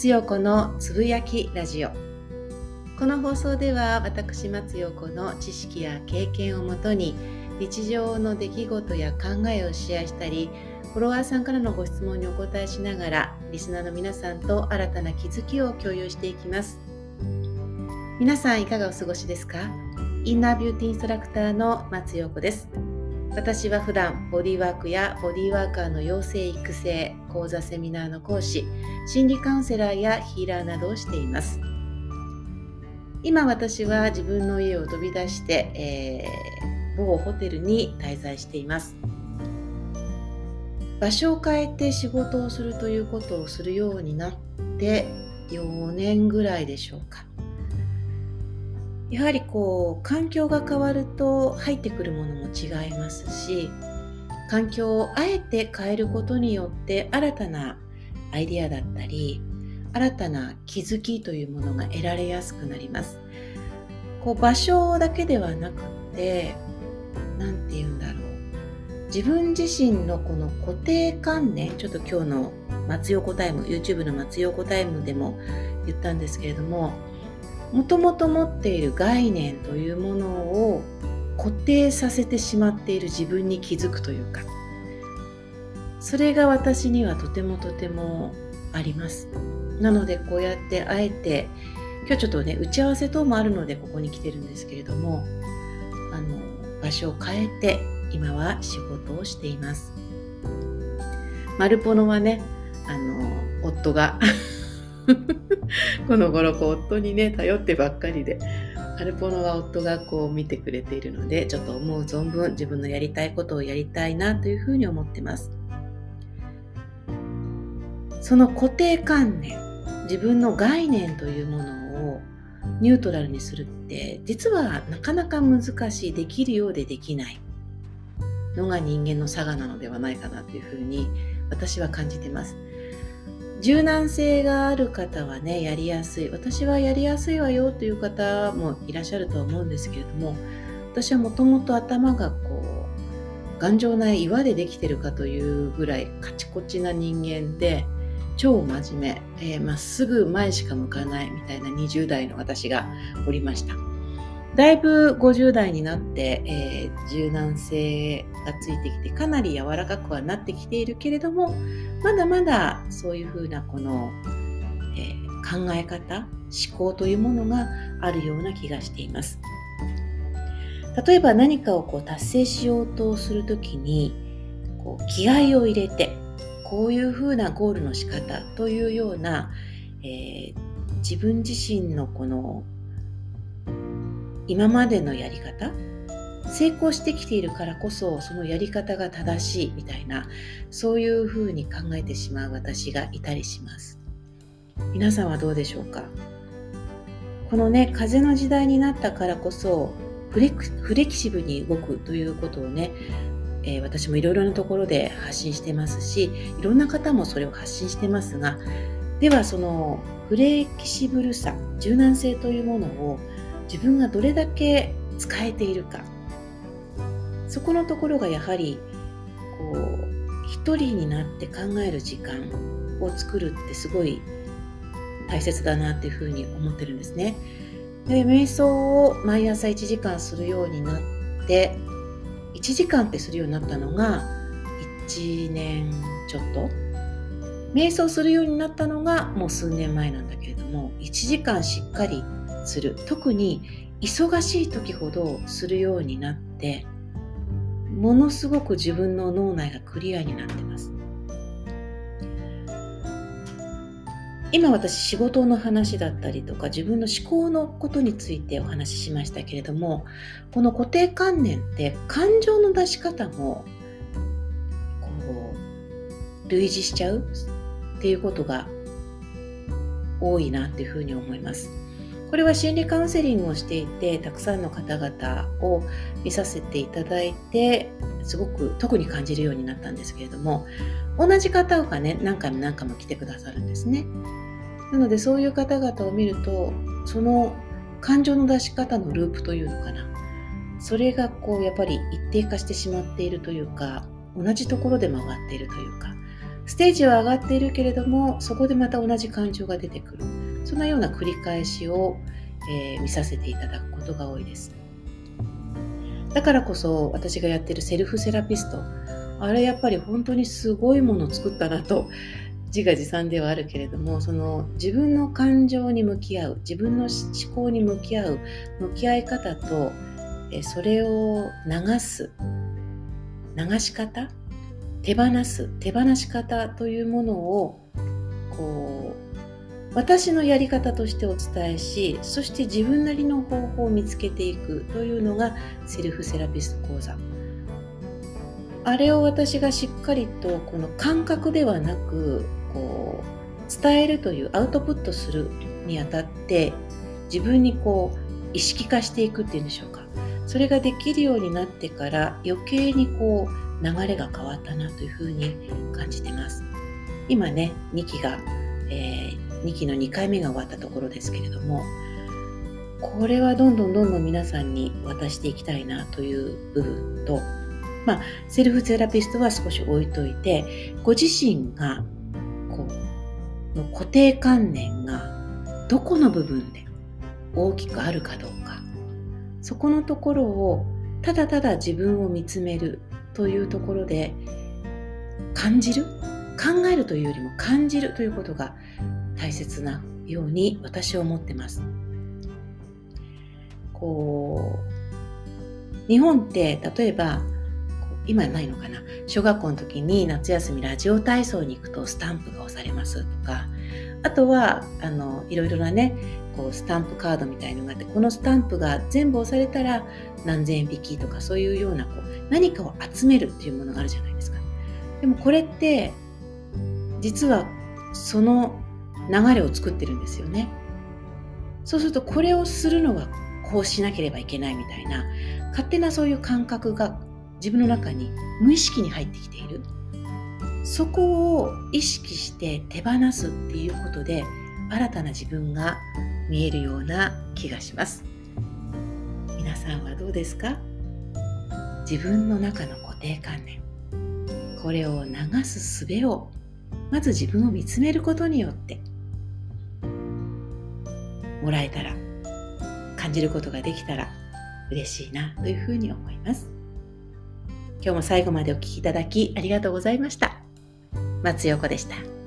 松陽子のつぶやきラジオ。この放送では私松陽子の知識や経験をもとに日常の出来事や考えをシェアしたりフォロワーさんからのご質問にお答えしながらリスナーの皆さんと新たな気づきを共有していきます。皆さんいかがお過ごしですか？インナービューティーインストラクターの松陽子です。私は普段ボディワークやボディワーカーの養成育成講座セミナーの講師心理カウンセラーやヒーラーなどをしています。今私は自分の家を飛び出して、えー、某ホテルに滞在しています。場所を変えて仕事をするということをするようになって4年ぐらいでしょうか。やはりこう環境が変わると入ってくるものも違いますし環境をあえて変えることによって新たなアイデアだったり新たな気づきというものが得られやすくなります。こう場所だけではなくて何て言うんだろう。自分自身のこの固定観念ちょっと今日の松陽子タイム YouTube の松陽子タイムでも言ったんですけれどももともと持っている概念というものを固定させてしまっている自分に気づくというか。それが私にはとてもとてもあります。なのでこうやってあえて今日ちょっとね打ち合わせ等もあるのでここに来てるんですけれどもあの場所を変えて今は仕事をしています。マルポノはねあの夫が この頃こう夫にね頼ってばっかりでアルポノは夫がこう見てくれているのでちょっと思う存分自分のやりたいことをやりたいなというふうに思ってます。その固定観念自分の概念というものをニュートラルにするって実はなかなか難しいできるようでできないのが人間の差がなのではないかなというふうに私は感じてます。柔軟性がある方はねやりやすい。私はやりやすいわよという方もいらっしゃるとは思うんですけれども私はもともと頭がこう頑丈な岩でできてるかというぐらいカチコチな人間で超真面目、えー、まっすぐ前しか向かないみたいな20代の私がおりました。だいぶ50代になって、えー、柔軟性がついてきてかなり柔らかくはなってきているけれどもまだまだそういうふうなこの、えー、考え方思考というものがあるような気がしています。例えば何かをこう達成しようとするときにこう気合を入れてこういうふうなゴールの仕方というような、えー、自分自身のこの今までのやり方成功してきているからこそそのやり方が正しいみたいなそういうふうに考えてしまう私がいたりします。皆さんはどうでしょうか？このね風の時代になったからこそフレフレキシブルに動くということをね、えー、私もいろいろなところで発信してますしいろんな方もそれを発信してますがではそのフレキシブルさ柔軟性というものを自分がどれだけ使えているかそこのところがやはりこう一人になって考える時間を作るってすごい大切だなっていうふうに思ってるんですね。で瞑想を毎朝1時間するようになって1時間ってするようになったのが1年ちょっと瞑想するようになったのがもう数年前なんだけれども1時間しっかりする特に忙しい時ほどするようになってものすごく自分の脳内がクリアになってます今私仕事の話だったりとか自分の思考のことについてお話ししましたけれどもこの固定観念って感情の出し方もこう類似しちゃうっていうことが多いなっていうふうに思います。これは心理カウンセリングをしていてたくさんの方々を見させていただいてすごく特に感じるようになったんですけれども同じ方がね何回も何回も来てくださるんですね。なのでそういう方々を見るとその感情の出し方のループというのかな。それがこうやっぱり一定化してしまっているというか同じところで回っているというか。ステージは上がっているけれどもそこでまた同じ感情が出てくる。そんなような繰り返しを、えー、見させていただくことが多いです。だからこそ私がやってるセルフセラピストあれやっぱり本当にすごいものを作ったなと自画自賛ではあるけれどもその自分の感情に向き合う自分の思考に向き合う向き合い方とそれを流す流し方手放す手放し方というものをこう私のやり方としてお伝えしそして自分なりの方法を見つけていくというのがセルフセラピスト講座。あれを私がしっかりとこの感覚ではなくこう伝えるというアウトプットするにあたって自分にこう意識化していくっていうんでしょうか。それができるようになってから余計にこう流れが変わったなというふうに感じてます。今ね2期が、えー、2期の2回目が終わったところですけれどもこれはどんどんどんどん皆さんに渡していきたいなという部分とまあ、セルフセラピストは少し置いといてご自身がこうの固定観念がどこの部分で大きくあるかどうかそこのところをただただ自分を見つめるというところで感じる考えるというよりも感じるということが大切なように私は思ってます。こう日本って例えば今ないのかな？小学校の時に夏休みラジオ体操に行くとスタンプが押されますとかあとはあのいろいろなねこうスタンプカードみたいのがあってこのスタンプが全部押されたら何千円引きとかそういうようなこう何かを集めるっていうものがあるじゃないですか。でもこれって実はその流れを作ってるんですよね。そうするとこれをするのはこうしなければいけないみたいな勝手なそういう感覚が自分の中に無意識に入ってきている。そこを意識して手放すっていうことで新たな自分が見えるような気がします。皆さんはどうですか？自分の中の固定観念。これを流す術をまず自分を見つめることによってもらえたら感じることができたら嬉しいなというふうに思います。今日も最後までお聴きいただきありがとうございました。松陽子でした。